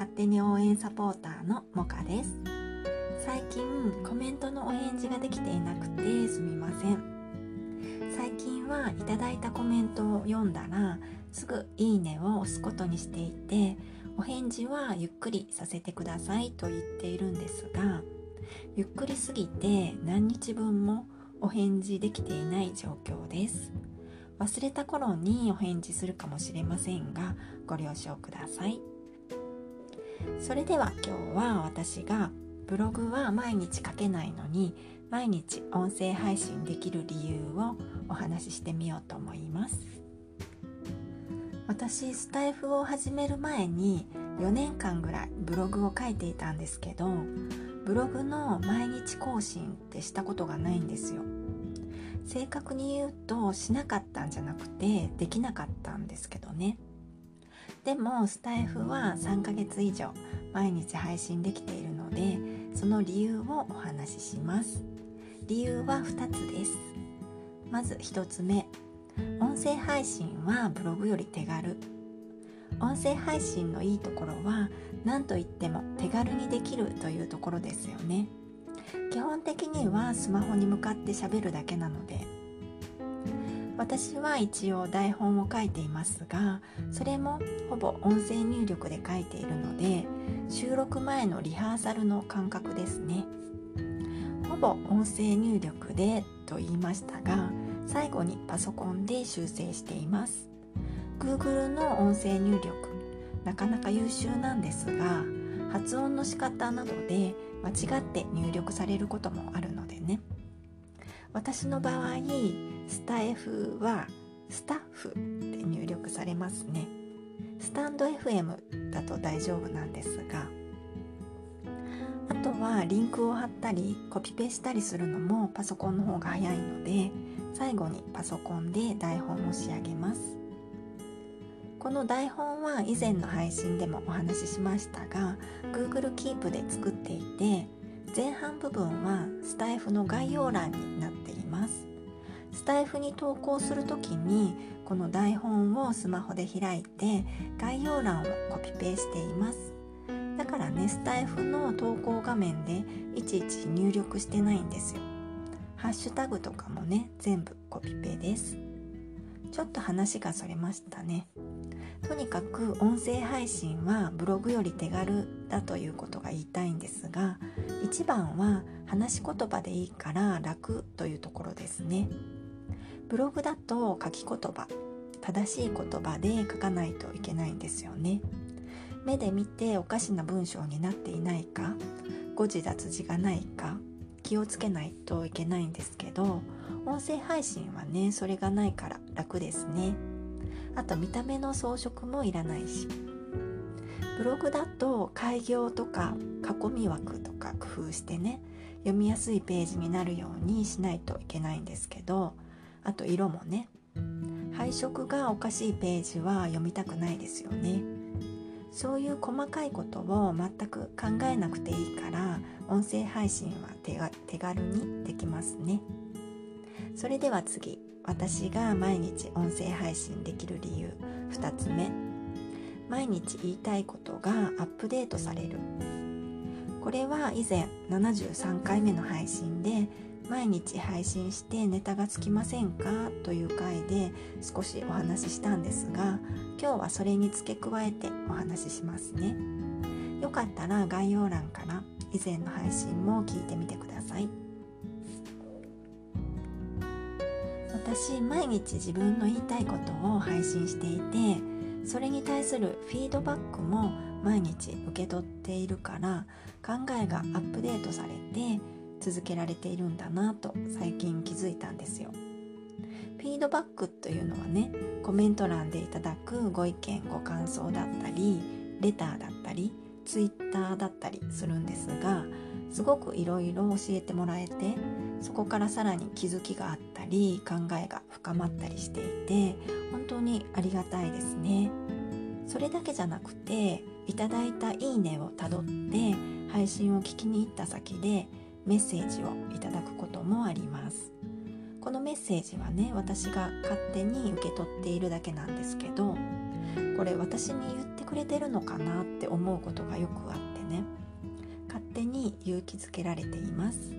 勝手に応援サポーターのもかです。最近コメントのお返事ができていなくてすみません。最近はいただいたコメントを読んだらすぐいいねを押すことにしていてお返事はゆっくりさせてくださいと言っているんですがゆっくりすぎて何日分もお返事できていない状況です。忘れた頃にお返事するかもしれませんがご了承ください。それでは今日は私がブログは毎日書けないのに毎日音声配信できる理由をお話ししてみようと思います。私スタイフを始める前に4年間ぐらいブログを書いていたんですけどブログの毎日更新ってしたことがないんですよ。正確に言うとしなかったんじゃなくてできなかったんですけどね。でもスタイフは3ヶ月以上毎日配信できているのでその理由をお話しします。理由は2つです。まず1つ目音声配信はブログより手軽。音声配信のいいところは何といっても手軽にできるというところですよね。基本的にはスマホに向かって喋るだけなので私は一応台本を書いていますがそれもほぼ音声入力で書いているので収録前のリハーサルの感覚ですね。ほぼ音声入力でと言いましたが最後にパソコンで修正しています。Google の音声入力なかなか優秀なんですが発音の仕方などで間違って入力されることもあるのでね。私の場合スタイフはスタッフで入力されますね。スタンド FM だと大丈夫なんですがあとはリンクを貼ったりコピペしたりするのもパソコンの方が早いので最後にパソコンで台本を仕上げます。この台本は以前の配信でもお話ししましたが Google Keep で作っていて前半部分はスタイフの概要欄になっていますスタイフに投稿する時にこの台本をスマホで開いて概要欄をコピペしています。だからねスタイフの投稿画面でいちいち入力してないんですよ。ハッシュタグとかもね全部コピペです。ちょっと話がそれましたね。とにかく音声配信はブログより手軽だということが言いたいんですが一番は話し言葉でいいから楽というところですね。ブログだと書き言葉正しい言葉で書かないといけないんですよね。目で見ておかしな文章になっていないか誤字脱字がないか気をつけないといけないんですけど音声配信はねそれがないから楽ですね。あと見た目の装飾もいらないし。ブログだと開業とか囲み枠とか工夫してね読みやすいページになるようにしないといけないんですけどあと色もね。配色がおかしいページは読みたくないですよね。そういう細かいことを全く考えなくていいから音声配信は手軽にできますね。それでは次。私が毎日音声配信できる理由。2つ目。毎日言いたいことがアップデートされる。これは以前73回目の配信で毎日配信してネタがつきませんか？という回で少しお話ししたんですが今日はそれに付け加えてお話ししますね。よかったら概要欄から以前の配信も聞いてみてください。私毎日自分の言いたいことを配信していてそれに対するフィードバックも毎日受け取っているから考えがアップデートされて続けられているんだなと最近気づいたんですよ。フィードバックというのはねコメント欄でいただくご意見ご感想だったりレターだったりツイッターだったりするんですがすごくいろいろ教えてもらえてそこからさらに気づきがあったり考えが深まったりしていて本当にありがたいですねそれだけじゃなくていただいた「いいね」をたどって配信を聞きに行った先でメッセージをいただくこともあります。このメッセージはね私が勝手に受け取っているだけなんですけどこれ私に言ってくれてるのかなって思うことがよくあってね。勝手に勇気づけられています。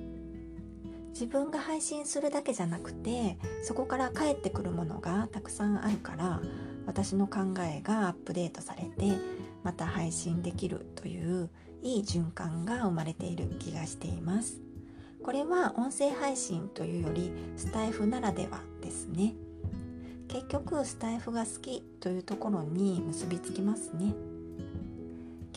自分が配信するだけじゃなくてそこから返ってくるものがたくさんあるから私の考えがアップデートされてまた配信できるといういい循環が生まれている気がしています。これは音声配信というよりスタイフならではですね。結局スタイフが好きというところに結びつきますね。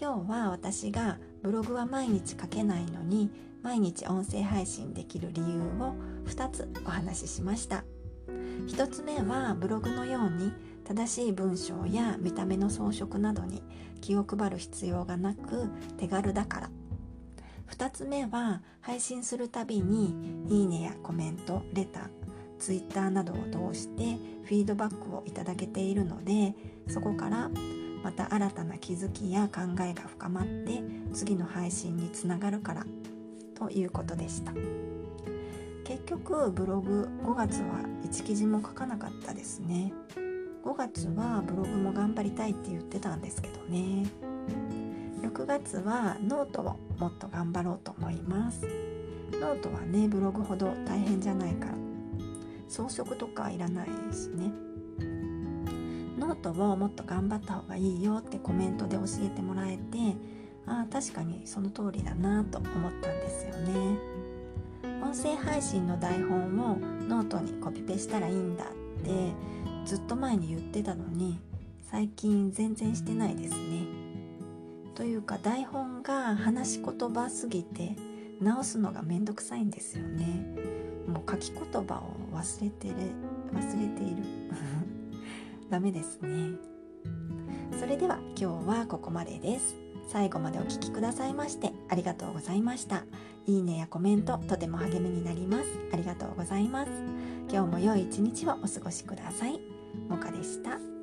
今日は私がブログは毎日書けないのに毎日音声配信できる理由を2つお話ししました。1つ目はブログのように正しい文章や見た目の装飾などに気を配る必要がなく手軽だから。2つ目は配信するたびにいいねやコメントレターツイッターなどを通してフィードバックをいただけているのでそこからまた新たな気づきや考えが深まって次の配信につながるから。ということでした。結局ブログ5月は1記事も書かなかったですね。5月はブログも頑張りたいって言ってたんですけどね。6月はノートをもっと頑張ろうと思います。ノートはねブログほど大変じゃないから。装飾とかいらないしね。ノートをもっと頑張った方がいいよってコメントで教えてもらえてああ確かにその通りだなと思ったんですよね。音声配信の台本をノートにコピペしたらいいんだってずっと前に言ってたのに最近全然してないですね。というか台本が話し言葉すぎて直すのがめんどくさいんですよね。もう書き言葉を忘れてる忘れている。ダメですね。それでは今日はここまでです。最後までお聴きくださいましてありがとうございました。いいねやコメントとても励みになります。ありがとうございます。今日も良い一日をお過ごしください。もかでした。